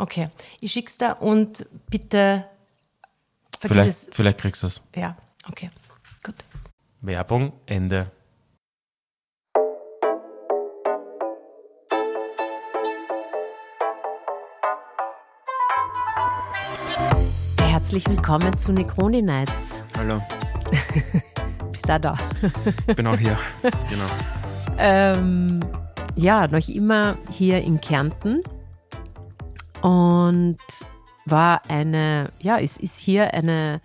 Okay, ich schick's da und bitte vergiss Vielleicht, es. vielleicht kriegst du es. Ja, okay, gut. Werbung, Ende. Herzlich willkommen zu Necroni Nights. Hallo, Bist da da? bin auch hier. genau. Ähm, ja, noch immer hier in Kärnten und war eine, ja, es ist hier eine,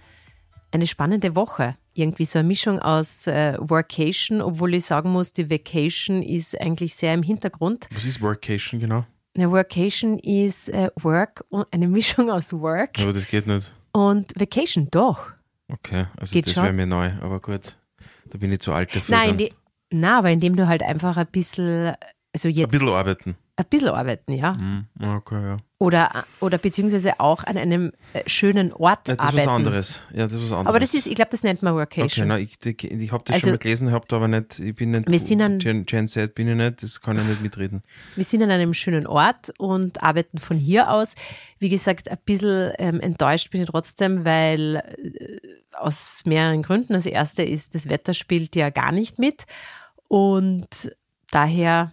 eine spannende Woche. Irgendwie so eine Mischung aus äh, Workation, obwohl ich sagen muss, die Vacation ist eigentlich sehr im Hintergrund. Was ist Workation genau? Eine Workation ist äh, Work, eine Mischung aus Work Aber das geht nicht. und Vacation, doch. Okay, also Geht das wäre mir neu, aber gut. Da bin ich zu alt dafür. Nein, die, na, aber indem du halt einfach ein bisschen, also Ein jetzt bisschen arbeiten. ein bisschen arbeiten, ja. Hm, Okay, ja. Oder, oder beziehungsweise auch an einem äh, schönen Ort ja das ist arbeiten. was anderes. Ja, das ist was anderes. Aber das ist, ich glaube, das nennt man Okay, Workation. na, ich, ich, ich habe das Also- schon mal gelesen, habe da aber nicht, ich bin nicht, Wir sind an- Gen, Gen Z bin ich nicht, das kann ich nicht mitreden. Wir sind an einem schönen Ort und arbeiten von hier aus. Wie gesagt, ein bisschen ähm, enttäuscht bin ich trotzdem, weil äh, aus mehreren Gründen. Das erste ist, das Wetter spielt ja gar nicht mit und daher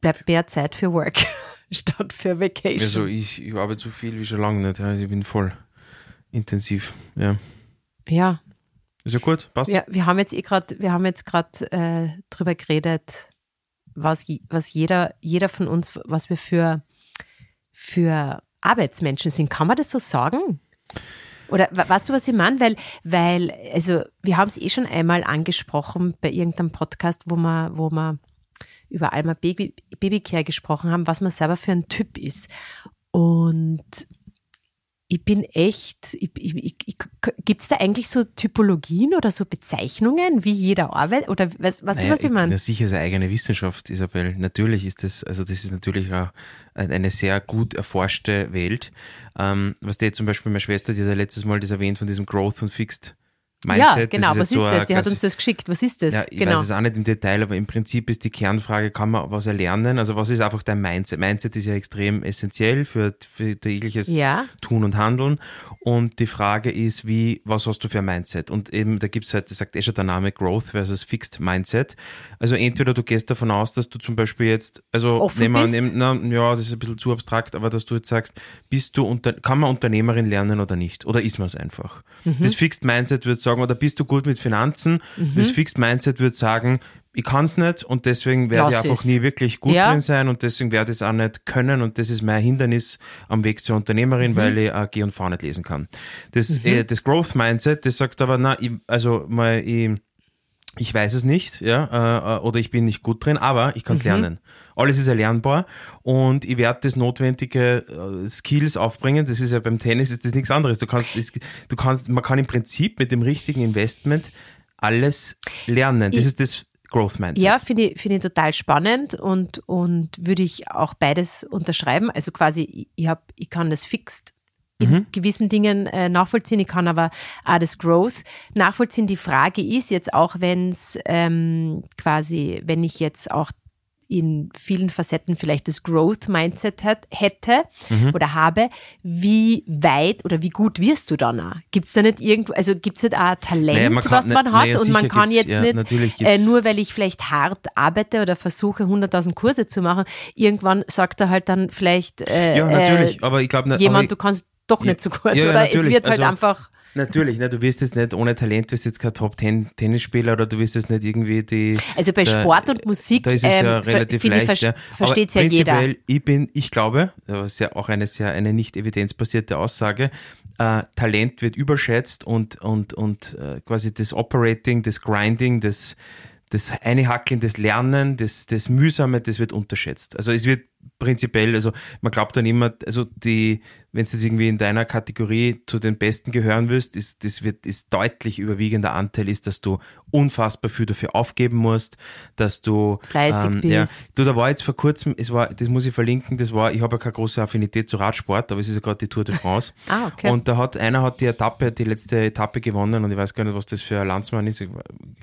bleibt mehr Zeit für Work statt für Vacation. Also ich, ich arbeite so viel wie schon lange nicht, ja, ich bin voll intensiv. Ja. ja, Ist ja gut, passt. Ja, wir haben jetzt eh gerade, wir haben jetzt gerade äh, drüber geredet, was, was jeder, jeder von uns, was wir für, für Arbeitsmenschen sind. Kann man das so sagen? Oder we- weißt du, was ich meine? Weil, weil, also wir haben es eh schon einmal angesprochen bei irgendeinem Podcast, wo wir, wo wir über Alma Baby, Babycare gesprochen haben, was man selber für ein Typ ist. Und ich bin echt, gibt es da eigentlich so Typologien oder so Bezeichnungen, wie jeder arbeitet? Oder was, weißt du, was ich meine? Das ist sicher seine eigene Wissenschaft, Isabel. Natürlich ist das, also das ist natürlich auch eine sehr gut erforschte Welt. Ähm, was der zum Beispiel meine Schwester, die hat ja letztes Mal das erwähnt von diesem Growth und Fixed Mindset. ja, genau, das was ist so das? Die hat uns das geschickt. Was ist das? Ja, ich genau. weiß es auch nicht im Detail, aber im Prinzip ist die Kernfrage, kann man was erlernen? Also was ist einfach dein Mindset? Mindset ist ja extrem essentiell für, für tägliches Ja. Tun und Handeln. Und die Frage ist, wie, was hast du für ein Mindset? Und eben, da gibt's halt, das sagt eh schon der Name, Growth versus Fixed Mindset. Also entweder du gehst davon aus, dass du zum Beispiel jetzt, also Offen nehmen wir- na, ja, das ist ein bisschen zu abstrakt, aber dass du jetzt sagst, bist du unter, kann man Unternehmerin lernen oder nicht? Oder ist man es einfach? Mhm. Das Fixed Mindset würde sagen, oder bist du gut mit Finanzen? Mhm. Das Fixed Mindset würde sagen, ich kann es nicht und deswegen werde ich einfach es. nie wirklich gut Ja. drin sein und deswegen werde ich es auch nicht können und das ist mein Hindernis am Weg zur Mhm. Unternehmerin, weil ich äh, G und V nicht lesen kann. Das, äh, das Growth Mindset, das sagt aber, na, ich, also mal, ich, ich weiß es nicht, ja, äh, oder ich bin nicht gut drin, aber ich kann es Mhm. lernen. Alles ist erlernbar und ich werde das notwendige äh, Skills aufbringen. Das ist ja beim Tennis ist das nichts anderes. Du kannst, das, du kannst, man kann im Prinzip mit dem richtigen Investment alles lernen. Das Ich- ist das Growth Mindset. Ja, finde ich, finde ich total spannend und, und würde ich auch beides unterschreiben. Also quasi, ich, ich, hab, ich kann das fixed in Mhm. gewissen Dingen äh, nachvollziehen, ich kann aber auch das Growth nachvollziehen. Die Frage ist jetzt auch, wenn es ähm, quasi, wenn ich jetzt auch in vielen Facetten vielleicht das Growth-Mindset hätte Mhm. oder habe, wie weit oder wie gut wirst du dann auch? Gibt es da nicht irgendwo, also gibt es nicht auch ein Talent, Naja, man was man hat naja, und man kann jetzt ja, nicht äh, nur weil ich vielleicht hart arbeite oder versuche 100.000 Kurse zu machen, irgendwann sagt er halt dann vielleicht äh, Ja, natürlich. äh, aber ich glaube, jemand, du kannst doch nicht so kurz ja, ja, oder es natürlich. wird halt Also- einfach Natürlich, ne, du wirst jetzt nicht ohne Talent, du wirst jetzt kein Top-10-Tennisspieler oder du wirst jetzt nicht irgendwie die. Also bei der- Sport und Musik Da ist es ja ähm, relativ leicht. ver- ja. versteht's Aber ja jeder. Ich bin, ich glaube, das ist ja auch eine sehr, eine nicht evidenzbasierte Aussage, äh, Talent wird überschätzt und, und, und äh, quasi das Operating, das Grinding, das, das Einhackeln, das Lernen, das, das Mühsame, das wird unterschätzt. Also es wird prinzipiell, also man glaubt dann immer, also die, wenn du jetzt irgendwie in deiner Kategorie zu den Besten gehören willst, ist, das wird, ist deutlich überwiegender Anteil ist, dass du unfassbar viel dafür aufgeben musst, dass du Fleißig Ja, bist. du, da war jetzt vor kurzem, es war, das muss ich verlinken, das war, ich habe ja keine große Affinität zu Radsport, aber es ist ja gerade die Tour de France. Ah, okay. Und da hat einer hat die Etappe, die letzte Etappe gewonnen und ich weiß gar nicht, was das für ein Landsmann ist, ich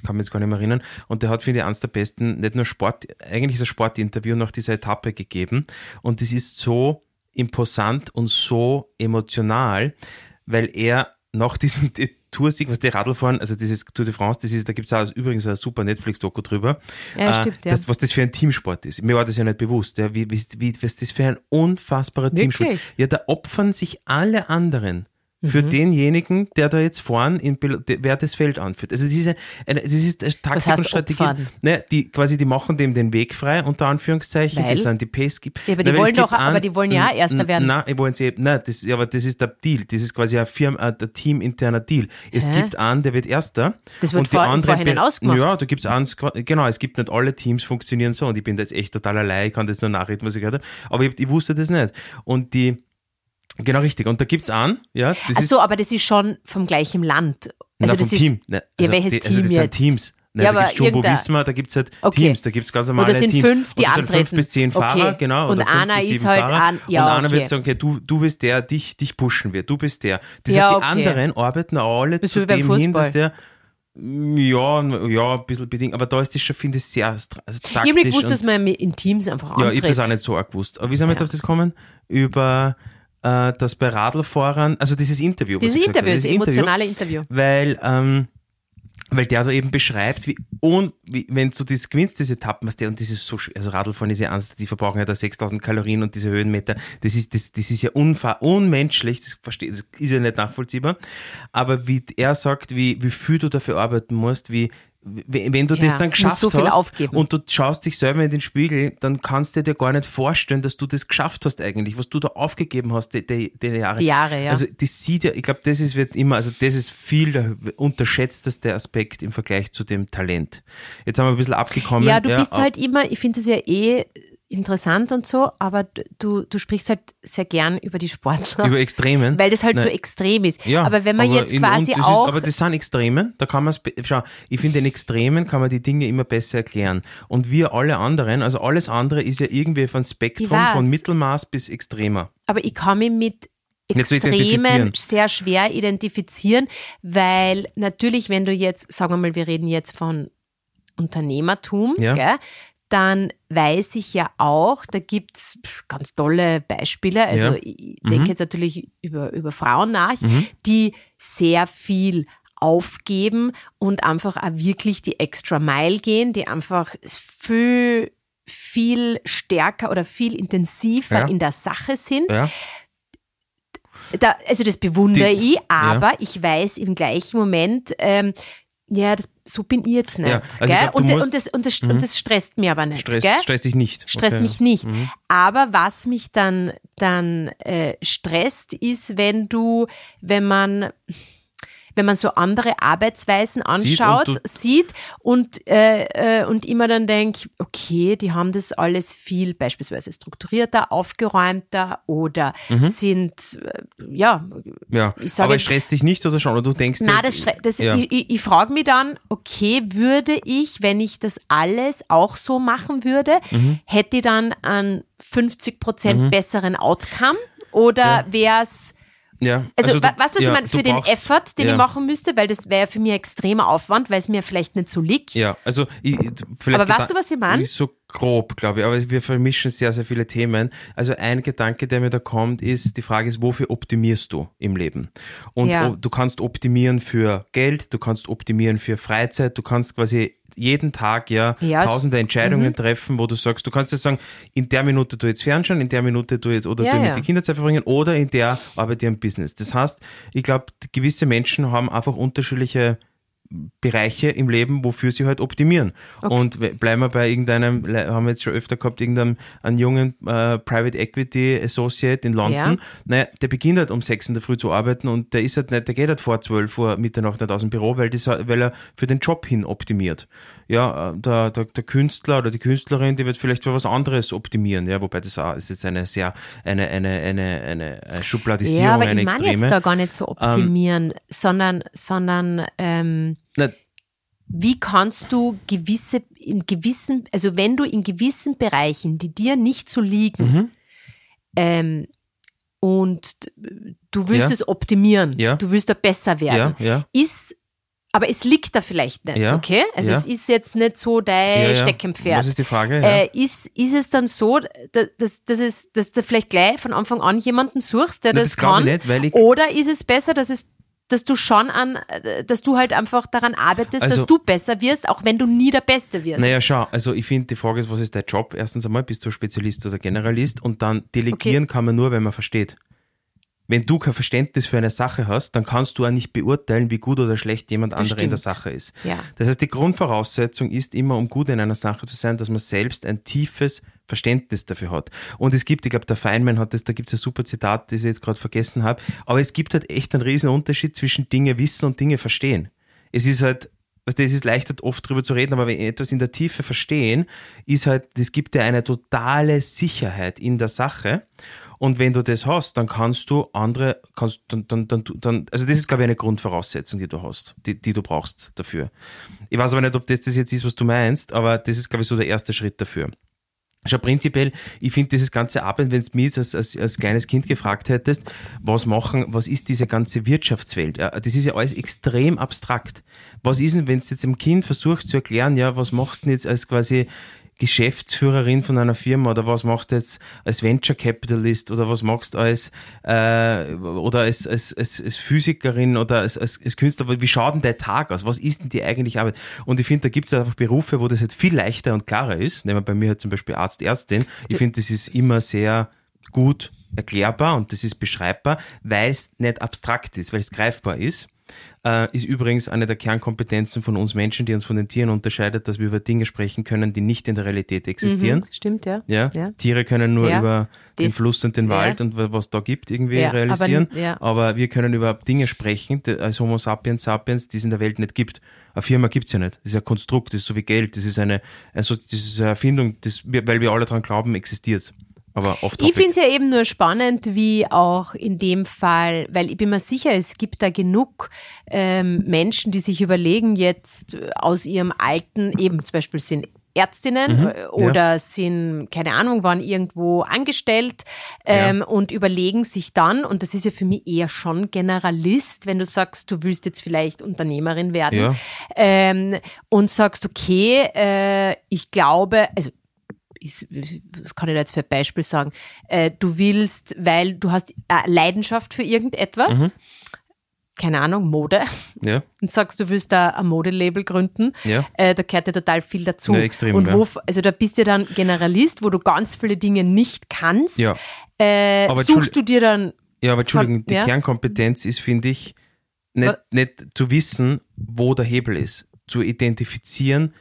kann mich jetzt gar nicht mehr erinnern. Und der hat, finde ich, eines der besten, nicht nur Sport, eigentlich ist ein Sportinterview nach dieser Etappe gegeben. Und das ist so imposant und so emotional, weil er nach diesem Toursieg, was die Radlfahren, also dieses Tour de France, das ist, da gibt es übrigens ein super Netflix-Doku drüber, Ja, stimmt, ja. das, was das für ein Teamsport ist. Mir war das ja nicht bewusst, ja, wie, wie, wie, was das für ein unfassbarer Teamsport Wirklich? Ja, da opfern sich alle anderen für Mhm. denjenigen, der da jetzt vorn, in, wer das Feld anführt. Also es ist, eine, das ist eine Taktik heißt und Strategie. Ne, die quasi, die machen dem den Weg frei, unter Anführungszeichen. Weil? Das sind die Pace gibt. Ja, aber die weil wollen es doch- aber die wollen ja auch Erster werden. Nein, die wollen sie, nein, das, aber das ist der Deal. Das ist quasi ein Firma, äh, der teaminterner Deal. Es Hä? gibt einen, der wird Erster. Das wird und die vor- im anderen Vorhinein be- ausgemacht. Ja, da gibt's eins, genau, es gibt nicht alle Teams funktionieren so und ich bin da jetzt echt total allein, ich kann das nur nachreden, was ich gehört habe. Aber ich, ich wusste das nicht. Und die, genau richtig. Und da gibt's einen, ja, das Ach so, aber das ist schon vom gleichen Land. Also na, das ist, Team. Ne, Ja, welches die, also Team das sind jetzt? Teams. Ne, Ja, da aber gibt's Jumbo Visma, da gibt's halt Okay. Teams, da gibt's ganz normale sind Teams. fünf, die und das sind antreten. fünf bis zehn Okay. Fahrer, genau. Und fünf bis ist halt Fahrer. an- ja, und einer okay. wird sagen, okay, du, du bist der, dich, dich pushen wir, du bist der. Das Ja, heißt, die okay. anderen arbeiten alle Das zu dem hin, dass Fußball. der ja, ja, ein bisschen bedingt, aber da ist das schon, finde ich, sehr also ich habe nicht taktisch gewusst, dass man in Teams einfach ja, antritt. ich habe das auch nicht so arg gewusst. Aber wie sind wir jetzt Ja. auf das gekommen? Über äh, das bei Radlfahrern, also dieses Interview. Dieses Interview, das emotionale Interview. weil, ähm, weil der da eben beschreibt, wie, und wie, wenn du das gewinnst, diese Etappen, was der, und das ist so, schwer, also Radlfahren ist ja eins, die verbrauchen ja da 6000 Kalorien und diese Höhenmeter, das ist, das, das ist ja unfahr, unmenschlich, das verstehe, das ist ja nicht nachvollziehbar, aber wie er sagt, wie, wie viel du dafür arbeiten musst, wie- wenn du Ja, das dann geschafft so hast aufgeben. und du schaust dich selber in den Spiegel, dann kannst du dir gar nicht vorstellen, dass du das geschafft hast eigentlich, was du da aufgegeben hast, die, die, die Jahre. Die Jahre, ja. Also das sieht ja, ich glaube, das ist wird immer, also das ist viel der unterschätzteste Aspekt im Vergleich zu dem Talent. Jetzt haben wir ein bisschen abgekommen. Ja, du bist aber- halt immer, ich finde es ja eh interessant und so, aber du, du sprichst halt sehr gern über die Sportler. über Extremen. weil das halt so Nein. extrem ist. Ja, aber wenn man jetzt in- quasi auch. Ist, aber das sind Extremen, da kann man es, schau, ich finde, in Extremen kann man die Dinge immer besser erklären. Und wir alle anderen, also alles andere ist ja irgendwie von Spektrum von Mittelmaß bis Extremer. Aber ich kann mich mit Extremen sehr schwer identifizieren, weil natürlich, wenn du jetzt, sagen wir mal, wir reden jetzt von Unternehmertum, Ja. gell, dann weiß ich ja auch, da gibt's ganz tolle Beispiele. Also Ja. ich denke Mhm. jetzt natürlich über, über Frauen nach, die sehr viel aufgeben und einfach auch wirklich die extra Mile gehen, die einfach viel, viel stärker oder viel intensiver Ja. in der Sache sind. Ja? Da, also das bewundere Die- ich, aber ich weiß im gleichen Moment, ähm, ja, das, so bin ich jetzt nicht. Ja, also glaub, und, das, und, das, und das stresst mich aber nicht. Stress, gell? stress dich nicht. Stresst Okay. mich nicht. Mhm. Aber was mich dann, dann äh, stresst, ist, wenn du, wenn man, wenn man so andere Arbeitsweisen anschaut, und du- sieht und, äh, äh, und immer dann denkt, okay, die haben das alles viel beispielsweise strukturierter, aufgeräumter oder sind, äh, ja, Ja, Ich sage aber es stresst dich nicht oder schon? Oder du denkst na, das, das ja. ich, ich, ich frage mich dann, okay, würde ich, wenn ich das alles auch so machen würde, Mhm. hätte ich dann einen 50 Prozent besseren Outcome oder wäre es ja. also, du- wa- weißt du, was ja, ich meine? du Für den brauchst- Effort, den ja. ich machen müsste, weil das wäre für mich ein extremer Aufwand, weil es mir vielleicht nicht so liegt. Ja, also ich, ich- vielleicht Aber weißt du, was ich mein? So grob, glaube ich, aber wir vermischen sehr, sehr viele Themen. Also ein Gedanke, der mir da kommt, ist, die Frage ist, wofür optimierst du im Leben? Und Ja. du kannst optimieren für Geld, du kannst optimieren für Freizeit, du kannst quasi jeden Tag ja, Ja, tausende Mhm. Entscheidungen treffen, wo du sagst, du kannst jetzt sagen, in der Minute du jetzt fernschauen, in der Minute du jetzt oder Ja, du ja. mit den Kindern Zeit verbringen oder in der arbeite ich am Business. Das heißt, ich glaube, gewisse Menschen haben einfach unterschiedliche Bereiche im Leben, wofür sie halt optimieren. Und we- bleiben wir bei irgendeinem, haben wir jetzt schon öfter gehabt, irgendeinem einen jungen äh, Private Equity Associate in London. Ja. Naja, der beginnt halt um sechs in der Früh zu arbeiten und der ist halt nicht, der geht halt vor zwölf Uhr Mitternacht nicht aus dem Büro, weil, das, weil er für den Job hin optimiert. Ja, äh, der, der, der Künstler oder die Künstlerin, die wird vielleicht für was anderes optimieren, ja, wobei das auch, ist jetzt eine sehr, eine, eine, eine, eine Schubladisierung, Ja, aber eine ich meine jetzt da gar nicht so optimieren, sondern, sondern ähm, Na, wie kannst du gewisse, in gewissen, also wenn du in gewissen Bereichen, die dir nicht so liegen, Mhm. ähm, und du willst Ja. es optimieren, Ja. du willst da besser werden, ja, ist, aber es liegt da vielleicht nicht, Ja. okay? Also Ja. es ist jetzt nicht so dein ja. Steckenpferd. Was ist die Frage? Äh, ist, ist es dann so, da- dass, dass, es, dass du vielleicht gleich von Anfang an jemanden suchst, der Na, das, das glaub ich kann? nicht, weil ich- oder ist es besser, dass es dass du schon an, äh, dass du halt einfach daran arbeitest, Also- dass du besser wirst, auch wenn du nie der Beste wirst. Naja, schau, also ich finde, die Frage ist, was ist dein Job? Erstens einmal, bist du Spezialist oder Generalist? Und dann delegieren kann man nur, wenn man versteht. Wenn du kein Verständnis für eine Sache hast, dann kannst du auch nicht beurteilen, wie gut oder schlecht jemand anderer in der. Sache ist. Ja. Das heißt, die Grundvoraussetzung ist immer, um gut in einer Sache zu sein, dass man selbst ein tiefes Verständnis dafür hat. Und es gibt, ich glaube, der Feynman hat das, da gibt es ein super Zitat, das ich jetzt gerade vergessen habe, aber es gibt halt echt einen riesen Unterschied zwischen Dinge wissen und Dinge verstehen. Es ist halt, was das ist leichter oft drüber zu reden, aber wenn etwas in der Tiefe verstehen, ist halt, das gibt dir eine totale Sicherheit in der Sache. Und wenn du das hast, dann kannst du andere, kannst, dann, dann, dann, dann, also das ist, glaube ich, eine Grundvoraussetzung, die du hast, die, die du brauchst dafür. Ich weiß aber nicht, ob das das jetzt ist, was du meinst, aber das ist, glaube ich, so der erste Schritt dafür. Schau, prinzipiell, ich finde dieses ganze Arbeit, wenn du mich als, als, als kleines Kind gefragt hättest, was machen, was ist diese ganze Wirtschaftswelt? Ja, das ist ja alles extrem abstrakt. Was ist denn, wenn du jetzt dem Kind versuchst zu erklären, ja, was machst du denn jetzt als quasi Geschäftsführerin von einer Firma oder was machst du jetzt als Venture Capitalist oder was machst du als äh, oder als, als, als, als Physikerin oder als, als, als Künstler, wie schaut denn der Tag aus? Was ist denn die eigentliche Arbeit? Und ich finde, da gibt es einfach Berufe, wo das jetzt viel leichter und klarer ist. Nehmen wir bei mir halt zum Beispiel Arzt, Ärztin. Ich finde, das ist immer sehr gut erklärbar und das ist beschreibbar, weil es nicht abstrakt ist, weil es greifbar ist. Äh, ist übrigens eine der Kernkompetenzen von uns Menschen, die uns von den Tieren unterscheidet, dass wir über Dinge sprechen können, die nicht in der Realität existieren. Mhm, stimmt, ja. Ja? Ja. Tiere können nur Ja. über den Das- Fluss und den ja. Wald und wa- was da gibt irgendwie aber realisieren. ja. Aber wir können über Dinge sprechen, die, als Homo sapiens sapiens, die es in der Welt nicht gibt. Eine Firma gibt's ja nicht. Das ist ja ein Konstrukt, das ist so wie Geld, das ist eine, also das ist eine Erfindung, das, weil wir alle daran glauben, existiert Aber oft Ich finde es ja eben nur spannend, wie auch in dem Fall, weil ich bin mir sicher, es gibt da genug ähm, Menschen, die sich überlegen, jetzt äh, aus ihrem alten, eben zum Beispiel sind Ärztinnen äh, oder sind, keine Ahnung, waren irgendwo angestellt ähm, und überlegen sich dann, und das ist ja für mich eher schon Generalist, wenn du sagst, du willst jetzt vielleicht Unternehmerin werden Ja. ähm, und sagst, okay, äh, ich glaube, also ist, das kann ich da jetzt für ein Beispiel sagen, äh, du willst, weil du hast eine Leidenschaft für irgendetwas, Mhm. keine Ahnung, Mode, Ja, und sagst, du willst da ein Modelabel gründen, Ja. äh, da gehört ja total viel dazu. Ja, extrem, und ja. wo, also da bist du dann Generalist, wo du ganz viele Dinge nicht kannst, ja. äh, Aber suchst du dir dann, Ja, aber Entschuldigung, Von- die? Kernkompetenz ist, finde ich, nicht, nicht zu wissen, wo der Hebel ist. Zu identifizieren,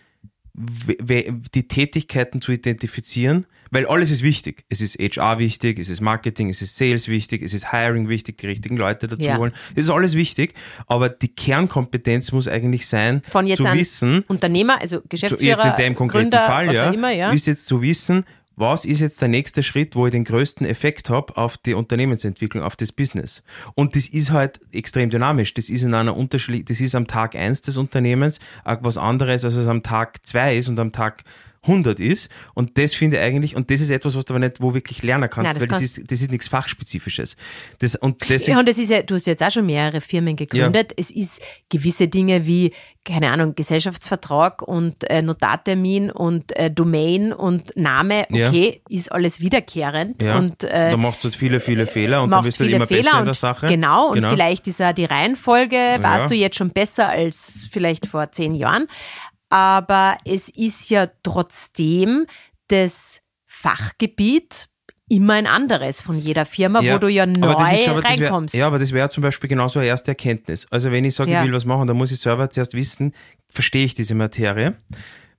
die Tätigkeiten zu identifizieren, weil alles ist wichtig. Es ist HR wichtig, es ist Marketing, es ist Sales wichtig, es ist Hiring wichtig, die richtigen Leute dazu ja. holen. Es ist alles wichtig, aber die Kernkompetenz muss eigentlich sein, Von jetzt zu an wissen, Unternehmer, also Geschäftsführer, jetzt in dem konkreten Gründer, Fall, ja, immer, ja, ist jetzt zu wissen, was ist jetzt der nächste Schritt, wo ich den größten Effekt habe auf die Unternehmensentwicklung, auf das Business. Und das ist halt extrem dynamisch. Das ist in einer Unterschied, das ist am Tag eins des Unternehmens was anderes, als es am Tag zwei ist und am Tag 100 ist. Und das finde ich eigentlich, und das ist etwas, was du aber nicht wo wirklich lernen kannst, Nein, das weil das ist, das ist nichts Fachspezifisches. Das, und deswegen, ja, und das ist ja, du hast jetzt auch schon mehrere Firmen gegründet. Ja. Es ist gewisse Dinge wie, keine Ahnung, Gesellschaftsvertrag und äh, Notartermin und äh, Domain und Name, okay, ja. ist alles wiederkehrend. Ja. Und, äh, da machst du jetzt viele, viele Fehler und dann wirst du immer Fehler besser in der Sache. Genau, und genau. vielleicht ist ja die Reihenfolge, warst du jetzt schon besser als vielleicht vor zehn Jahren aber es ist ja trotzdem das Fachgebiet immer ein anderes von jeder Firma, ja, wo du ja neu schon, reinkommst. Wär, ja, aber das wäre zum Beispiel genauso eine erste Erkenntnis. Also wenn ich sage, ja. ich will was machen, dann muss ich selber zuerst wissen, verstehe ich diese Materie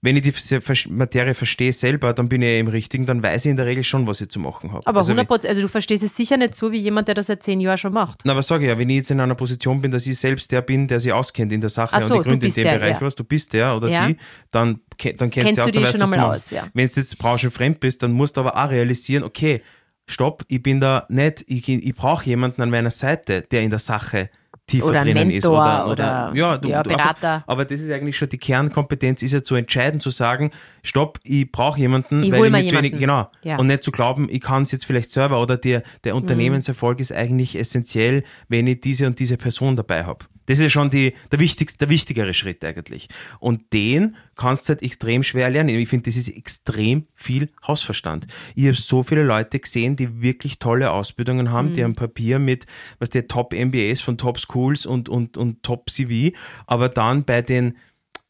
wenn ich die Materie verstehe selber, dann bin ich im Richtigen, dann weiß ich in der Regel schon, was ich zu machen habe. Aber also, 100 also du verstehst es sicher nicht so wie jemand, der das seit zehn Jahren schon macht. Na, aber sage ich ja, wenn ich jetzt in einer Position bin, dass ich selbst der bin, der sich auskennt in der Sache so, und die Gründe in dem der, Bereich, ja. was du bist der oder ja. die, dann, dann kennst, kennst du aus, dann weißt schon einmal aus. Ja. Wenn du jetzt branchenfremd bist, dann musst du aber auch realisieren, okay, stopp, ich bin da nicht, ich, ich brauche jemanden an meiner Seite, der in der Sache tiefer oder drinnen Mentor ist. Oder, oder, oder ja, du, ja, Berater. Einfach, aber das ist eigentlich schon die Kernkompetenz, ist ja zu entscheiden, zu sagen, stopp, ich brauche jemanden, ich weil ich mir zu wenig, genau. Ja. Und nicht zu glauben, ich kann es jetzt vielleicht selber oder der, der mhm. Unternehmenserfolg mhm. ist eigentlich essentiell, wenn ich diese und diese Person dabei habe. Das ist schon die, der, wichtigste, der wichtigere Schritt eigentlich. Und den kannst du halt extrem schwer lernen. Ich finde, das ist extrem viel Hausverstand. Ich habe so viele Leute gesehen, die wirklich tolle Ausbildungen haben, mhm. die am Papier mit, was der Top MBAs von Top Schools und, und, und Top CV, aber dann bei den,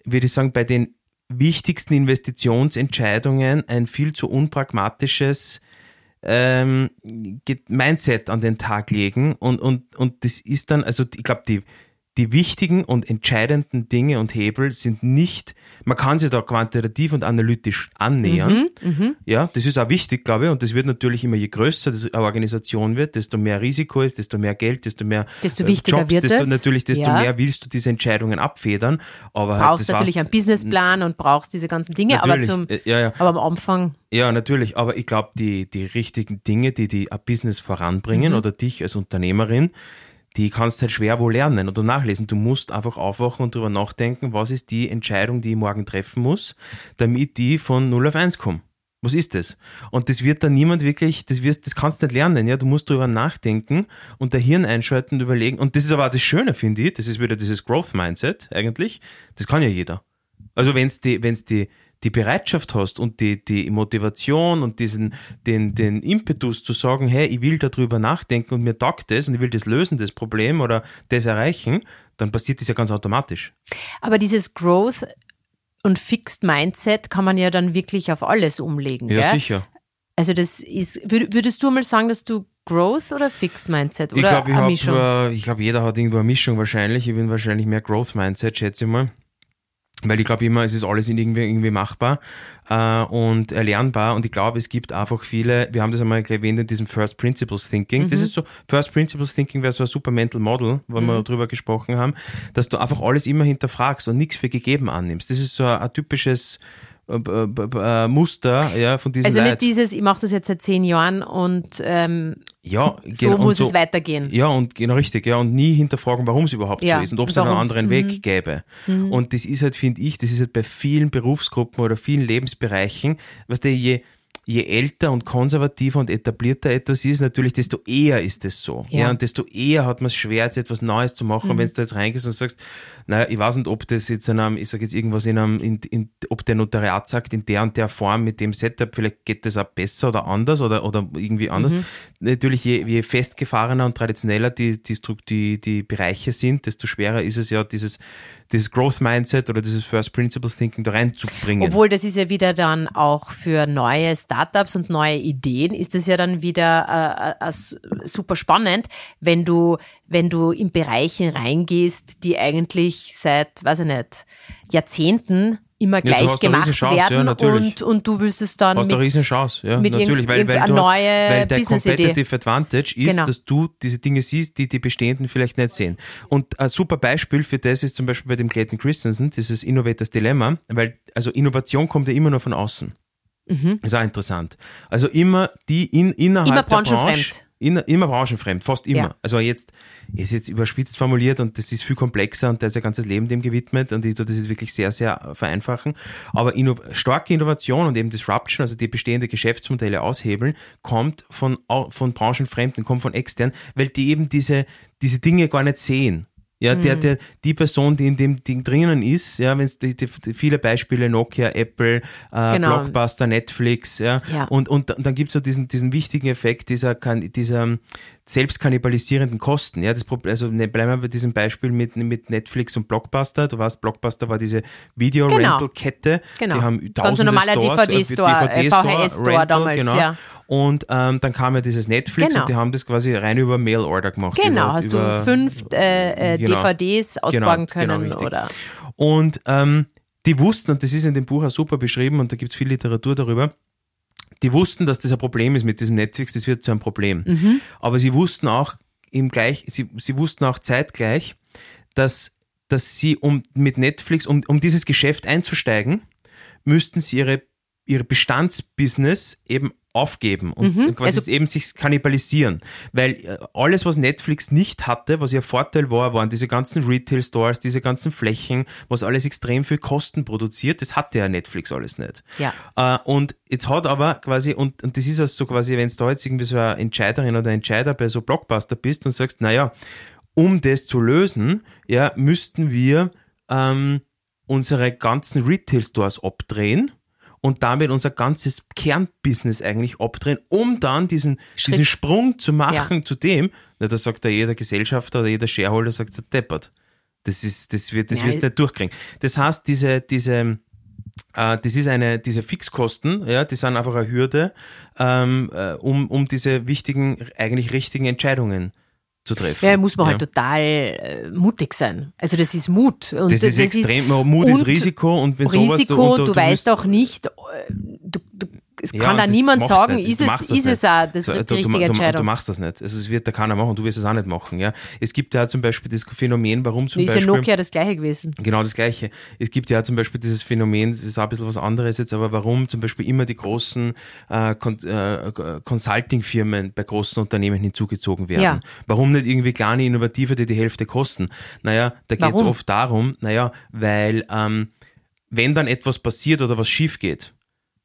würde ich sagen, bei den wichtigsten Investitionsentscheidungen ein viel zu unpragmatisches ähm, Mindset an den Tag legen und, und, und das ist dann, also ich glaube, die, die wichtigen und entscheidenden Dinge und Hebel sind nicht, man kann sie da quantitativ und analytisch annähern. Mhm, mh. Ja, das ist auch wichtig, glaube ich. Und das wird natürlich immer, je größer die Organisation wird, desto mehr Risiko ist, desto mehr Geld, desto mehr desto wichtiger Jobs, wird desto es. natürlich, desto ja. mehr willst du diese Entscheidungen abfedern. Aber halt, brauchst halt, natürlich einen Businessplan und brauchst diese ganzen Dinge, natürlich, aber zum, äh, ja, ja. aber am Anfang. Ja, natürlich. Aber ich glaube, die, die richtigen Dinge, die die ein Business voranbringen mhm. oder dich als Unternehmerin, die kannst halt schwer wo lernen oder nachlesen. Du musst einfach aufwachen und darüber nachdenken, was ist die Entscheidung, die ich morgen treffen muss, damit die von 0 auf 1 kommen. Was ist das? Und das wird dann niemand wirklich, das, wirst, das kannst du nicht lernen, ja. Du musst darüber nachdenken und der Hirn einschalten und überlegen. Und das ist aber auch das Schöne, finde ich. Das ist wieder dieses Growth Mindset eigentlich. Das kann ja jeder. Also wenn es die, wenn's die, die Bereitschaft hast und die, die Motivation und diesen, den, den Impetus zu sagen, hey, ich will darüber nachdenken und mir taugt das und ich will das lösen, das Problem oder das erreichen, dann passiert das ja ganz automatisch. Aber dieses Growth und Fixed Mindset kann man ja dann wirklich auf alles umlegen. Ja, gell? sicher. Also das ist, würdest du mal sagen, dass du Growth oder Fixed Mindset oder ich glaub, ich eine Mischung? Hab, ich glaube, jeder hat irgendwo eine Mischung wahrscheinlich. Ich bin wahrscheinlich mehr Growth Mindset, schätze ich mal weil ich glaube immer, es ist alles irgendwie, irgendwie machbar äh, und erlernbar und ich glaube, es gibt einfach viele, wir haben das einmal erwähnt in diesem First Principles Thinking, mhm. das ist so, First Principles Thinking wäre so ein super Mental Model, wo mhm. wir darüber gesprochen haben, dass du einfach alles immer hinterfragst und nichts für gegeben annimmst. Das ist so ein, ein typisches äh, äh, Muster ja, von diesem Also nicht Leid. dieses, ich mache das jetzt seit zehn Jahren und ähm, ja, so muss so, es weitergehen. Ja, und genau richtig, ja, und nie hinterfragen, warum es überhaupt ja, so ist und ob es einen anderen mhm. Weg gäbe. Mhm. Und das ist halt, finde ich, das ist halt bei vielen Berufsgruppen oder vielen Lebensbereichen, was der je je älter und konservativer und etablierter etwas ist, natürlich, desto eher ist es so. Ja. ja und desto eher hat man es schwer, jetzt etwas Neues zu machen. Mhm. wenn du da jetzt reingehst und sagst, naja, ich weiß nicht, ob das jetzt in einem, ich sage jetzt irgendwas in einem, in, in, ob der Notariat sagt, in der und der Form mit dem Setup, vielleicht geht das auch besser oder anders oder, oder irgendwie anders. Mhm. Natürlich, je, je festgefahrener und traditioneller die, die, die, die Bereiche sind, desto schwerer ist es ja, dieses dieses Growth Mindset oder dieses First Principles Thinking da reinzubringen. Obwohl das ist ja wieder dann auch für neue Startups und neue Ideen ist das ja dann wieder äh, äh, super spannend, wenn du wenn du in Bereiche reingehst, die eigentlich seit, weiß ich nicht, Jahrzehnten immer Ja, gleich eine gemacht ja, werden natürlich. und, und du willst es dann hast mit, eine riesen Chance, ja, mit natürlich, weil, weil, du hast, weil dein Business-Idee. Competitive Advantage ist, Genau. dass du diese Dinge siehst, die die Bestehenden vielleicht nicht sehen. Und ein super Beispiel für das ist zum Beispiel bei dem Clayton Christensen, dieses Innovators Dilemma, weil, also Innovation kommt ja immer nur von außen. Ist auch interessant. Also immer die in, innerhalb Mhm. Immer der Branche. In, immer branchenfremd, fast immer. Ja. Also jetzt ist jetzt überspitzt formuliert und das ist viel komplexer und der hat sein ganzes Leben dem gewidmet und ich tue das jetzt wirklich sehr, sehr vereinfachen. Aber inno starke Innovation und eben Disruption, also die bestehende Geschäftsmodelle aushebeln, kommt von, von branchenfremden, kommt von extern, weil die eben diese, diese Dinge gar nicht sehen. Ja, der, Mhm. der, die Person, die in dem Ding drinnen ist, ja, wenn es die, die, die viele Beispiele, Nokia, Apple, äh, Genau. Blockbuster, Netflix, ja, Ja. und, und, und dann gibt es so diesen, diesen wichtigen Effekt dieser, kann- dieser selbstkannibalisierenden Kosten. Ja, das Problem, also ne, bleiben wir bei diesem Beispiel mit, mit Netflix und Blockbuster. Du weißt, Blockbuster war diese Video-Rental-Kette. Genau. Die haben Ganz ein tausende normaler DVD-Store, äh, VHS-Store damals, genau. ja. Und ähm, dann kam ja dieses Netflix Genau. und die haben das quasi rein über Mail-Order gemacht. Genau, über, hast über, du fünf äh, äh, genau. DVDs ausborgen können oder Und ähm, die wussten, und das ist in dem Buch auch super beschrieben, und da gibt es viel Literatur darüber, die wussten, dass das ein Problem ist mit diesem Netflix, das wird zu einem Problem. Mhm. Aber sie wussten auch im gleich, sie, sie wussten auch zeitgleich, dass, dass sie, um mit Netflix, um, um dieses Geschäft einzusteigen, müssten sie ihre, ihre Bestandsbusiness eben aufgeben und Mhm, quasi also- eben sich kannibalisieren. Weil äh, alles, was Netflix nicht hatte, was ihr Vorteil war, waren diese ganzen Retail-Stores, diese ganzen Flächen, was alles extrem viel Kosten produziert, das hatte ja Netflix alles nicht. Ja. Äh, und jetzt hat aber quasi, und, und das ist also so quasi, wenn du da jetzt irgendwie so eine Entscheiderin oder Entscheider bei so Blockbuster bist und sagst, naja, um das zu lösen, ja, müssten wir ähm, unsere ganzen Retail-Stores abdrehen und damit unser ganzes Kernbusiness eigentlich abdrehen, um dann diesen, Schritt. diesen Sprung zu machen zu dem, na, da sagt ja jeder Gesellschafter oder jeder Shareholder, sagt so deppert. Das ist, das wird, das Ja, wirst du nicht durchkriegen. Das heißt, diese, diese, äh, das ist eine, diese Fixkosten, ja, die sind einfach eine Hürde, ähm, äh, um, um diese wichtigen, eigentlich richtigen Entscheidungen zu treffen. Ja, muss man ja. halt total äh, mutig sein. Also das ist Mut. Und Das, ist extrem, Mut ist und Risiko und wenn sowas Risiko, und du, weißt willst- auch nicht, äh, du, du, es Ja, kann da niemand du sagen, nicht. ist Du es, ist es auch das So, die du, du, richtige du, du Entscheidung. machst das nicht. Also es wird da keiner machen und du wirst es auch nicht machen. Ja. Es gibt ja zum Beispiel das Phänomen, warum zum ist ja Beispiel... Nokia das gleiche gewesen. Genau das Gleiche. Es gibt ja zum Beispiel dieses Phänomen, das ist auch ein bisschen was anderes jetzt, aber warum zum Beispiel immer die großen äh, äh, Consulting-Firmen bei großen Unternehmen hinzugezogen werden? Ja. Warum nicht irgendwie kleine Innovative, die die Hälfte kosten? Naja, da geht es oft darum, naja, weil ähm, wenn dann etwas passiert oder was schief geht,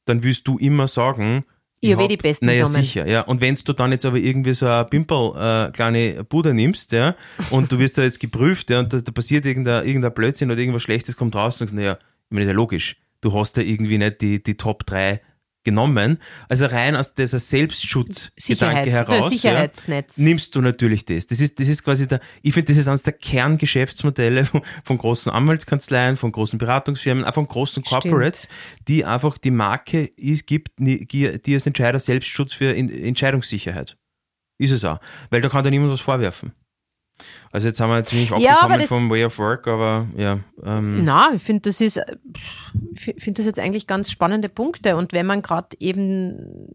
dann willst du immer sagen, Ich hab eh hab- die besten Naja, genommen. sicher, ja. Und wenn du dann jetzt aber irgendwie so eine Pimpel, äh, kleine Bude nimmst, ja, und du wirst da jetzt geprüft, ja, und da, da passiert irgendein, irgendein Blödsinn oder irgendwas Schlechtes kommt raus, und sagst, naja, ich meine, ist ja logisch. Du hast ja irgendwie nicht die, die Top 3 genommen. Also rein aus dieser Selbstschutzgedanke heraus. Sicherheitsnetz. Ja, nimmst du natürlich das. Das ist, das ist quasi der, ich finde, das ist eines der Kerngeschäftsmodelle von, von großen Anwaltskanzleien, von großen Beratungsfirmen, auch von großen Corporates, die einfach die Marke ist, gibt, die, die als Entscheider Selbstschutz für In- Entscheidungssicherheit. Ist es auch. Weil da kann da niemand was vorwerfen. Also jetzt haben wir ziemlich Ja, abgekommen das- vom Way of Work, aber ja. Ähm, Na, ich finde, das ist, finde das jetzt eigentlich ganz spannende Punkte. Und wenn man gerade eben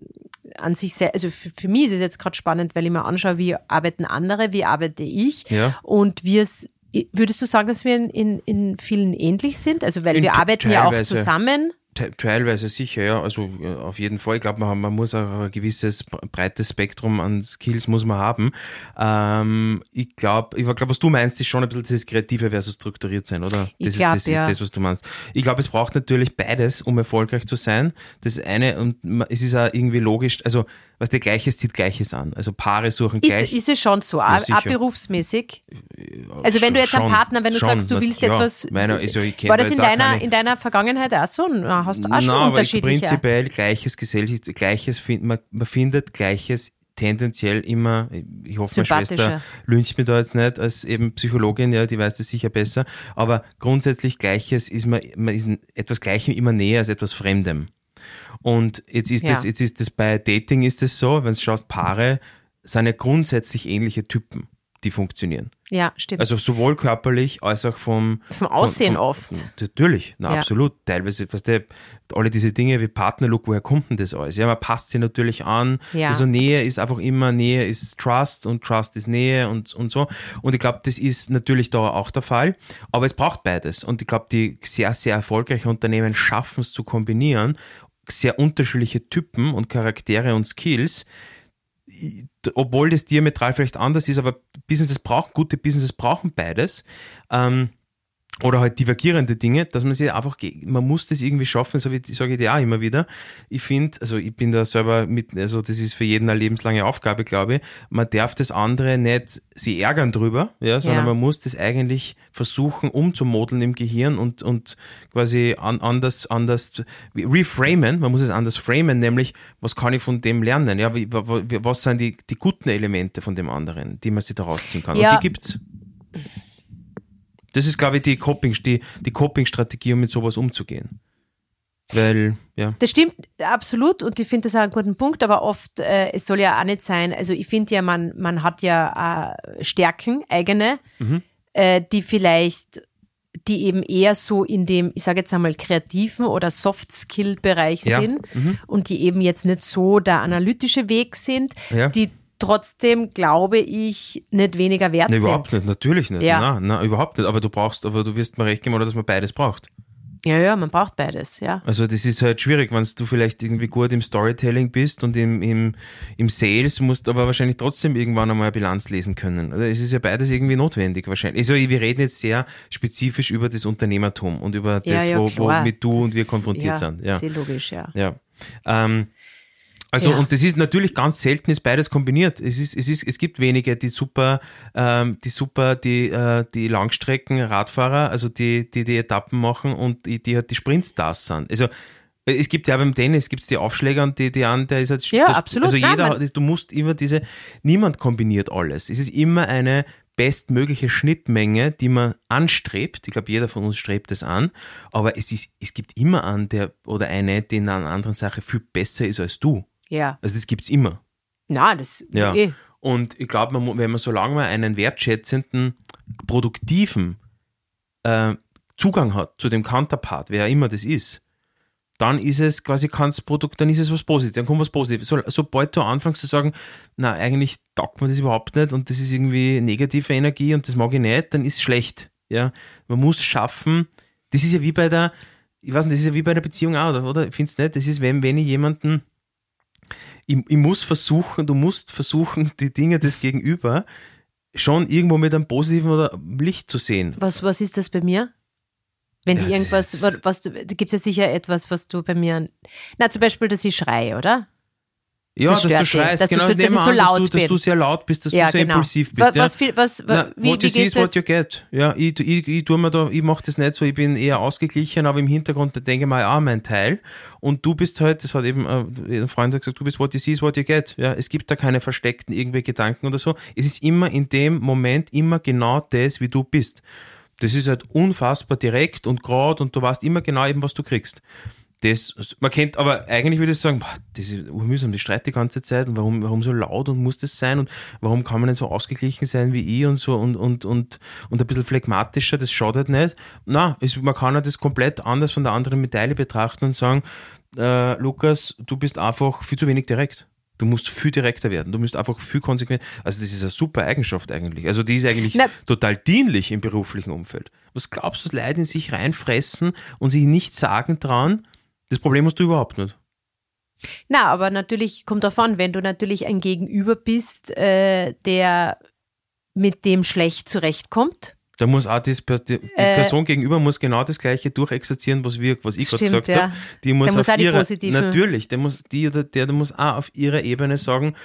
an sich selbst, also für, für mich ist es jetzt gerade spannend, weil ich mir anschaue, wie arbeiten andere, wie arbeite ich Ja. und wir es, würdest du sagen, dass wir in, in, in vielen ähnlich sind? Also, weil In wir te- arbeiten ja auch zusammen. Te- Teilweise sicher, ja. Also äh, auf jeden Fall. Ich glaube, man, man muss auch ein gewisses breites Spektrum an Skills muss man haben. Ähm, ich glaube, ich glaube, was du meinst, ist schon ein bisschen dieses Kreative versus strukturiert sein, oder? Ich Das, glaub, ist, das ja. ist das, was du meinst. Ich glaube, es braucht natürlich beides, um erfolgreich zu sein. Das eine, und es ist auch irgendwie logisch, also was der Gleiches zieht Gleiches an. Also Paare suchen Ist, gleich. ist es schon so, Ja, auch, berufsmäßig? Also wenn du jetzt einen Partner, wenn du schon, sagst, du willst ja. etwas, Meiner, also ich war da das in deiner, keine- in deiner Vergangenheit auch so? Na, Hast du auch schon aber ich- unterschiedliche? prinzipiell gleiches Gesellschaft, gleiches man, man findet gleiches tendenziell immer, ich hoffe, meine. Schwester lyncht mich da jetzt nicht als eben Psychologin, ja, die weiß das sicher besser, aber grundsätzlich Gleiches ist man, man ist etwas Gleichem immer näher als etwas Fremdem. Und jetzt ist Ja. das, jetzt ist das bei Dating ist es so, wenn du schaust, Paare sind ja grundsätzlich ähnliche Typen. Die funktionieren. Ja, stimmt. Also sowohl körperlich als auch vom, Vom Aussehen vom, oft. Vom, natürlich, na, Ja. absolut. Teilweise, was der, alle diese Dinge wie Partnerlook, woher kommt denn das alles? Ja, man passt sie natürlich an. Ja. Also Nähe ist einfach immer, Nähe ist Trust und Trust ist Nähe und, und so. Und ich glaube, das ist natürlich da auch der Fall. Aber es braucht beides. Und ich glaube, die sehr, sehr erfolgreichen Unternehmen schaffen es zu kombinieren. Sehr unterschiedliche Typen und Charaktere und Skills obwohl das diametral vielleicht anders ist, aber Businesses brauchen, gute Businesses brauchen beides. Ähm, oder halt divergierende Dinge, dass man sich einfach, man muss das irgendwie schaffen, so wie sage ich dir auch immer wieder. Ich finde, also ich bin da selber mit, also das ist für jeden eine lebenslange Aufgabe, glaube ich. Man darf das andere nicht sie ärgern drüber, ja, sondern Ja. man muss das eigentlich versuchen umzumodeln im Gehirn und, und quasi an, anders, anders reframen, man muss es anders framen, nämlich, was kann ich von dem lernen? Ja, was sind die, die guten Elemente von dem anderen, die man sich da rausziehen kann? Ja. Und die gibt's. Das ist, glaube ich, die Coping, die, Coping-Strategie, um mit sowas umzugehen. Weil, ja. Das stimmt absolut und ich finde das auch einen guten Punkt, aber oft, äh, es soll ja auch nicht sein, also ich finde ja, man, man hat ja äh, Stärken, eigene, Mhm. äh, die vielleicht, die eben eher so in dem, ich sage jetzt einmal, kreativen oder Soft-Skill-Bereich Ja. sind Mhm. und die eben jetzt nicht so der analytische Weg sind, Ja. die trotzdem, glaube ich, nicht weniger wert Ne, sind. überhaupt nicht, natürlich nicht. Ja. Na, na, überhaupt nicht. Aber du brauchst, aber du wirst mir recht geben, oder dass man beides braucht. Ja, ja, man braucht beides, ja. Also das ist halt schwierig, wenn du vielleicht irgendwie gut im Storytelling bist und im, im, im Sales, musst aber wahrscheinlich trotzdem irgendwann einmal eine Bilanz lesen können. Also es ist ja beides irgendwie notwendig wahrscheinlich. Also wir reden jetzt sehr spezifisch über das Unternehmertum und über Ja, das, ja, wo, klar. womit du und wir Das- konfrontiert ja, sind. Ja. Sehr logisch, ja. Ja. Ähm, also, Ja. und das ist natürlich ganz selten, ist beides kombiniert. Es ist, es ist, es gibt wenige, die super, ähm, die super, die, äh, die Langstrecken-Radfahrer, also die, die die Etappen machen und die, die halt die Sprintstars sind. Also, es gibt ja beim Tennis gibt's die Aufschläger und die, die an, der ist halt, Ja, das, absolut. Also Nein, jeder, man- hat- du musst immer diese, niemand kombiniert alles. Es ist immer eine bestmögliche Schnittmenge, die man anstrebt. Ich glaube, jeder von uns strebt es an. Aber es ist, es gibt immer einen, der oder eine, die in einer anderen Sache viel besser ist als du. Ja. Also das gibt's immer. Na, das Ja. eh. Und ich glaube, man, wenn man solange man einen wertschätzenden, produktiven äh, Zugang hat zu dem Counterpart, wer immer das ist, dann ist es quasi kann's Produkt, dann ist es was Positives, dann kommt was Positives. So, sobald du anfängst zu sagen, na, eigentlich taugt mir das überhaupt nicht und das ist irgendwie negative Energie und das mag ich nicht, dann ist es schlecht. Ja, man muss schaffen, das ist ja wie bei der, ich weiß nicht, das ist ja wie bei der Beziehung auch, oder? oder? Findest du nicht? Das ist, wenn, wenn ich jemanden, ich, ich muss versuchen, du musst versuchen, die Dinge des Gegenüber schon irgendwo mit einem positiven oder Licht zu sehen. Was, was ist das bei mir? Wenn die Ja, irgendwas, was, was du, gibt es ja sicher etwas, was du bei mir, na zum Beispiel, dass ich schreie, oder? Ja, Das dass du schreist, dass du genau, so- dass so an, dass du, dass du sehr laut bist, dass ja, du sehr genau. impulsiv bist. was, ja. was, viel- was, Na, wie, what you see is du what you get. Ja, ich, ich, ich, tu mir da, ich mache das nicht so, ich bin eher ausgeglichen, aber im Hintergrund denke ich mal, ah, mein Teil. Und du bist halt, das hat eben äh, ein Freund gesagt, du bist what you see is what you get. Ja, es gibt da keine versteckten irgendwie Gedanken oder so. Es ist immer in dem Moment immer genau das, wie du bist. Das ist halt unfassbar direkt und gerade und du weißt immer genau eben, was du kriegst. Das, man kennt, aber eigentlich würde ich sagen, boah, das ist mühsam, die streit die ganze Zeit und warum, warum so laut und muss das sein und warum kann man nicht so ausgeglichen sein wie ich und so und, und, und, und ein bisschen phlegmatischer, das schadet nicht. Na, man kann ja das komplett anders von der anderen Medaille betrachten und sagen, äh, Lukas, du bist einfach viel zu wenig direkt. Du musst viel direkter werden. Du musst einfach viel konsequent. Also, das ist eine super Eigenschaft eigentlich. Also, die ist eigentlich Na- total dienlich im beruflichen Umfeld. Was glaubst du, was Leute in sich reinfressen und sich nichts sagen trauen? Das Problem hast du überhaupt nicht. Na, aber natürlich kommt davon, wenn du natürlich ein Gegenüber bist, äh, der mit dem schlecht zurechtkommt. Da muss auch das, die, die Äh, Person gegenüber muss genau das Gleiche durchexerzieren, was wir, was ich gerade gesagt ja. habe. Die muss Der muss auf auch die ihre, positiven- natürlich, der muss, die oder der, der muss auch auf ihrer Ebene sagen,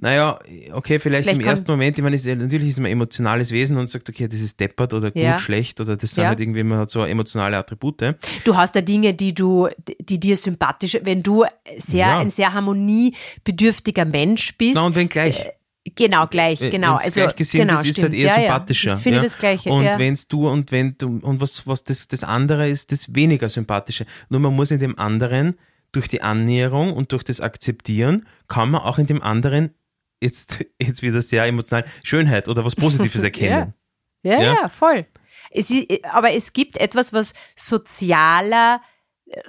naja, okay, vielleicht, Vielleicht im ersten Moment, ich meine, ist, natürlich ist man ein emotionales Wesen und sagt, okay, das ist deppert oder gut, Ja. schlecht oder das sind Ja. halt irgendwie, man hat so emotionale Attribute. Du hast da Dinge, die du, die dir sympathisch, wenn du sehr, ein sehr harmoniebedürftiger Mensch bist. Na, und wenn gleich. Genau, gleich, Äh, genau. wenn's Also, gleichgesinnt genau, ist, ist stimmt. halt eher ja, sympathischer. Ja, ich finde ja. das Gleiche. Und ja. wenn's du und wenn du und was was das das andere ist, das weniger sympathische. Nur man muss in dem anderen durch die Annäherung und durch das Akzeptieren kann man auch in dem anderen jetzt, jetzt wieder sehr emotional, Schönheit oder was Positives erkennen. Ja, ja, voll. Es ist, aber es gibt etwas, was sozialer,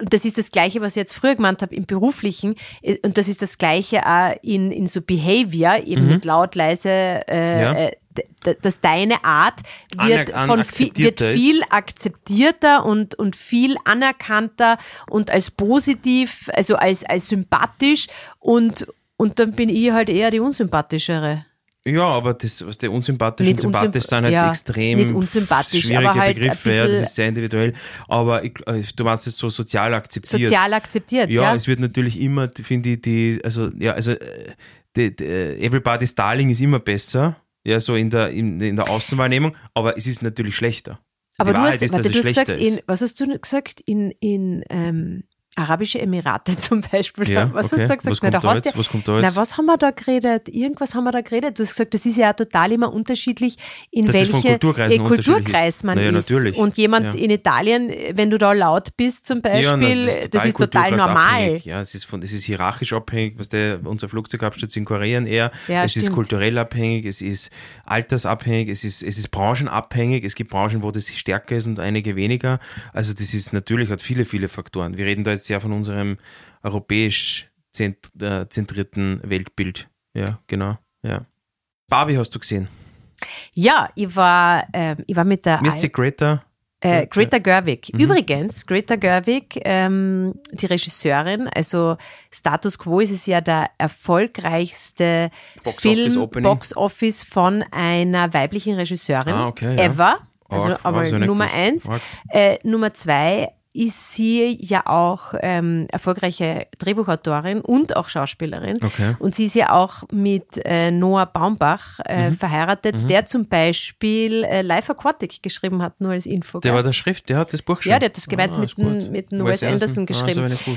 das ist das Gleiche, was ich jetzt früher gemeint habe im Beruflichen, äh, und das ist das Gleiche auch in, in so Behavior, eben mit laut, leise, äh, Mhm. Ja. äh, dass deine Art wird, Aner- an- von wird ist. viel akzeptierter und, und viel anerkannter und als positiv, also als, als sympathisch und, und dann bin ich halt eher die unsympathischere. Ja, aber das, was der unsympathisch Nicht und sympathisch sind halt ja, extrem nicht unsympathisch, schwierige aber halt Begriffe, ja, das ist sehr individuell. Aber ich, äh, du meinst es so sozial akzeptiert. Sozial akzeptiert, ja, ja. es wird natürlich immer, finde ich, die, also, ja, also, äh, die, die, Everybody's Darling ist immer besser, ja, so in der, in, in der Außenwahrnehmung, aber es ist natürlich schlechter. Aber die du Wahrheit hast, ist, warte, du hast gesagt, in, was hast du gesagt? In, in ähm, Arabische Emirate zum Beispiel. Ja, was okay. hast du gesagt? Was Na, kommt da hast jetzt? Was kommt da Na, jetzt? was haben wir da geredet? Irgendwas haben wir da geredet. Du hast gesagt, das ist ja total immer unterschiedlich, in das von welche äh, Kulturkreis ist. man Naja, ist. natürlich. Und jemand Ja. in Italien, wenn du da laut bist zum Beispiel, na, das ist total normal. Ja, es ist, von, es ist hierarchisch abhängig, was der, unser Flugzeugabsturz in Korea eher. Ja, es ist stimmt. kulturell abhängig, es ist altersabhängig, es ist, es ist branchenabhängig. Es gibt Branchen, wo das stärker ist und einige weniger. Also das ist natürlich, hat viele, viele Faktoren. Wir reden da jetzt ja von unserem europäisch äh, zentrierten Weltbild. Ja, genau. Ja. Barbie hast du gesehen. Ja, ich war, ähm, ich war mit der die Greta. Äh, Greta Gerwig. Mhm. Übrigens, Greta Gerwig, ähm, die Regisseurin, also Status Quo ist es ja der erfolgreichste Box Office Film Opening. Box Office von einer weiblichen Regisseurin Ah, okay, ja. ever. Also Arg, einmal nicht Nummer eins. Äh, Nummer zwei ist sie ja auch ähm, erfolgreiche Drehbuchautorin und auch Schauspielerin. Okay. Und sie ist ja auch mit äh, Noah Baumbach äh, Mhm. verheiratet, der zum Beispiel äh, Life Aquatic geschrieben hat, nur als Info. Der war der Schrift, der hat das Buch geschrieben. Ja, der hat das gemeinsam mit dem- mit dem Wes Anderson geschrieben. Ah, so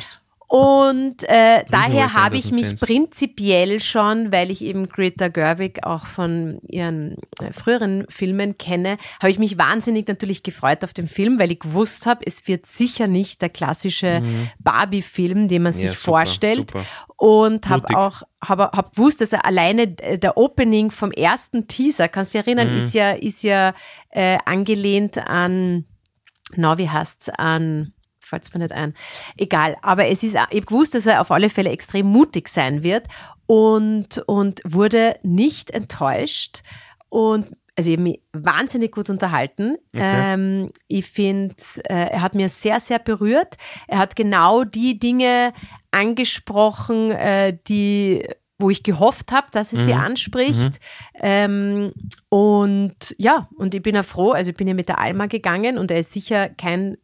hab. Und äh, daher habe ich mich Anderson-Fans. prinzipiell schon, weil ich eben Greta Gerwig auch von ihren äh, früheren Filmen kenne, habe ich mich wahnsinnig natürlich gefreut auf den Film, weil ich gewusst habe, es wird sicher nicht der klassische Barbie-Film, den man sich Mhm. Ja, super, vorstellt. super. Und habe auch habe hab gewusst, dass er alleine äh, der Opening vom ersten Teaser, kannst du dich erinnern, Mhm. ist ja ist ja äh, angelehnt an na, wie heißt's an, jetzt fällt's mir nicht ein. Egal, aber es ist, ich habe gewusst, dass er auf alle Fälle extrem mutig sein wird und, und wurde nicht enttäuscht und also ich habe mich wahnsinnig gut unterhalten. Ähm, ich finde, äh, er hat mir sehr, sehr berührt. Er hat genau die Dinge angesprochen, äh, die wo ich gehofft habe, dass er sie anspricht. Ähm, und ja, und ich bin ja froh, also ich bin ja mit der Alma gegangen und er ist sicher kein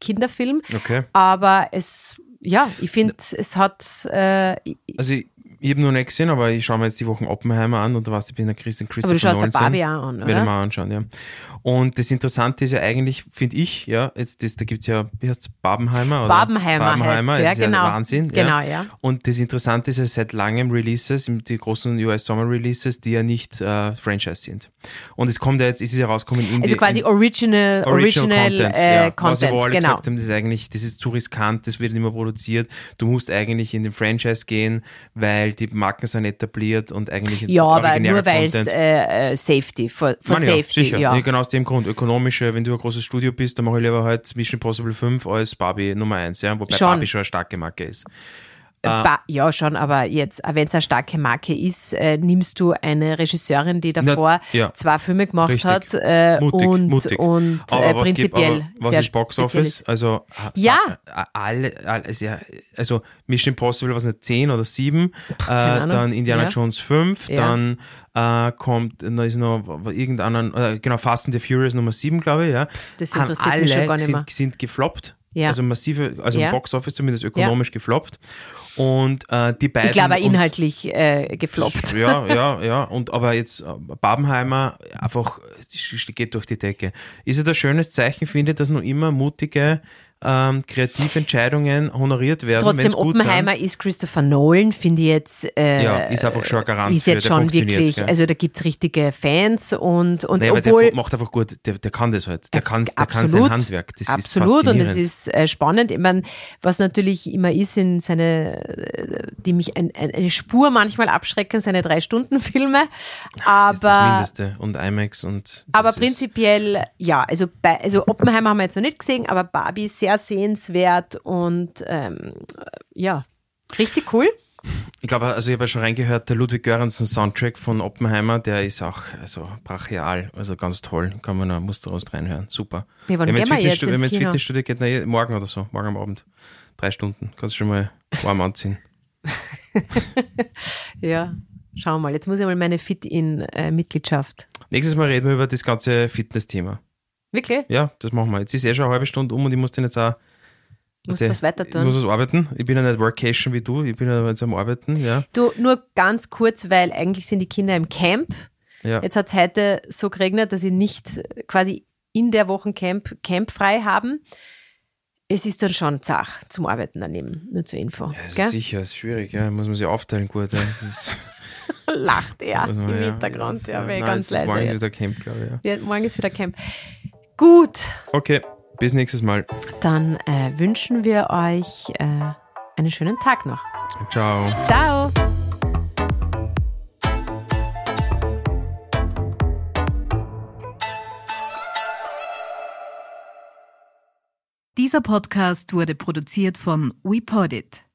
Kinderfilm, Okay. aber es, ja, ich finde, es hat, äh, Also ich, ich habe noch nicht gesehen, aber ich schaue mir jetzt die Wochen Oppenheimer an und da warst du, ich bin der Christian Christopher aber du schaust der Nolan-Fan. Barbie auch an, Werde ich oder? mal anschauen, ja. Und das Interessante ist ja eigentlich, finde ich, ja, jetzt das, da gibt es ja, wie heißt es, Barbenheimer? Oder? Barbenheimer Barbenheimer, heißt's, ja, genau. Wahnsinn. Genau, ja. ja. Und das Interessante ist ja seit langem Releases, die großen US Summer Releases, die ja nicht äh, Franchise sind. Und es kommt ja jetzt, es ist ja rausgekommen in Also die, quasi in, Original, Original, Content, äh, ja. Content, was wir alle genau. gesagt haben, das ist eigentlich, das ist zu riskant, das wird nicht mehr produziert. Du musst eigentlich in den Franchise gehen, weil die Marken sind etabliert und eigentlich Ja, aber nur weil es äh, äh, Safety, for, for Nein, ja, Safety, sicher. ja. Nee, genau aus dem Grund. Ökonomische, wenn du ein großes Studio bist, dann mache ich lieber halt Mission Impossible 5 als Barbie Nummer 1, ja, wobei Schon. Barbie schon eine starke Marke ist. Ba ja, schon, aber jetzt, wenn es eine starke Marke ist, äh, nimmst du eine Regisseurin, die davor ja. zwei Filme gemacht Richtig. hat äh, Mutig, und, mutig. und äh, gibt- prinzipiell aber was ist Box Office? ist. Also, Ja. alle, alle also, also Mission Impossible, was nicht, 10 oder 7, äh, dann Indiana Ja. Jones 5, Ja. dann äh, kommt, da ist noch irgendeinen, äh, genau, Fast and the Furious Nummer 7, glaube ich, ja. Das Haben interessiert alle mich schon gar nicht mehr. sind, sind gefloppt. Ja. Also massive, also Ja. im Box Office zumindest ökonomisch gefloppt. Und äh, die beiden. Ich glaube, inhaltlich äh, gefloppt. ja, ja, ja. Und aber jetzt äh, Babenheimer einfach die geht durch die Decke. Ist es ein schönes Zeichen, finde ich, dass noch immer mutige ähm, Kreativentscheidungen honoriert werden. Trotzdem, Oppenheimer ist Christopher Nolan, finde ich jetzt. Äh, Ja, ist einfach schon ein Garant Ist jetzt schon wirklich, gell? also da gibt es richtige Fans und, und Naja, aber obwohl. der macht einfach gut, der, der kann das halt. Der, kann, der kann sein Absolut, Handwerk. Das Absolut, und es ist äh, spannend. Ich meine, was natürlich immer ist in seine, äh, die mich ein, ein, eine Spur manchmal abschrecken, seine Drei-Stunden-Filme. Das ist das Aber, Mindeste. Und IMAX und. aber prinzipiell, ja, also, bei, also Oppenheimer haben wir jetzt noch nicht gesehen, aber Barbie sehr sehenswert und ähm, ja, richtig cool. Ich glaube, also ich habe ja schon reingehört, der Ludwig Göransson Soundtrack von Oppenheimer, der ist auch also brachial, also ganz toll. Kann man noch Musterrost reinhören. Super. Ja, wann wenn man ins jetzt Fitnessstudio, wenn ins ins? Fitnessstudio geht, na, eh, morgen oder so, morgen am Abend. Drei Stunden. Kannst du schon mal warm anziehen. Ja, schauen wir mal. Jetzt muss ich mal meine Fit-In-Mitgliedschaft. Nächstes Mal reden wir über das ganze Fitness-Thema. Wirklich? Ja, das machen wir. Jetzt ist eh schon eine halbe Stunde um und ich muss den jetzt auch. Muss was weiter Ich tun. muss was arbeiten. Ich bin ja nicht Workation wie du. Ich bin ja jetzt am Arbeiten, ja. Du, nur ganz kurz, weil eigentlich sind die Kinder im Camp. ja. Jetzt hat es heute so geregnet, dass sie nicht quasi in der Wochencamp Camp frei haben. Es ist dann schon zach zum Arbeiten daneben, nur zur Info. Ja, sicher, ist schwierig, ja. Muss man sich aufteilen gut. Ja. Ist, Lacht er im ja. Hintergrund, ja, wäre Nein, ganz ist leise Morgen jetzt. wieder Camp, glaube ich, ja. Ja, morgen ist wieder Camp. Gut, Okay, bis nächstes Mal. dann äh, wünschen wir euch äh, einen schönen Tag noch. Ciao. Ciao! Dieser Podcast wurde produziert von WePodit.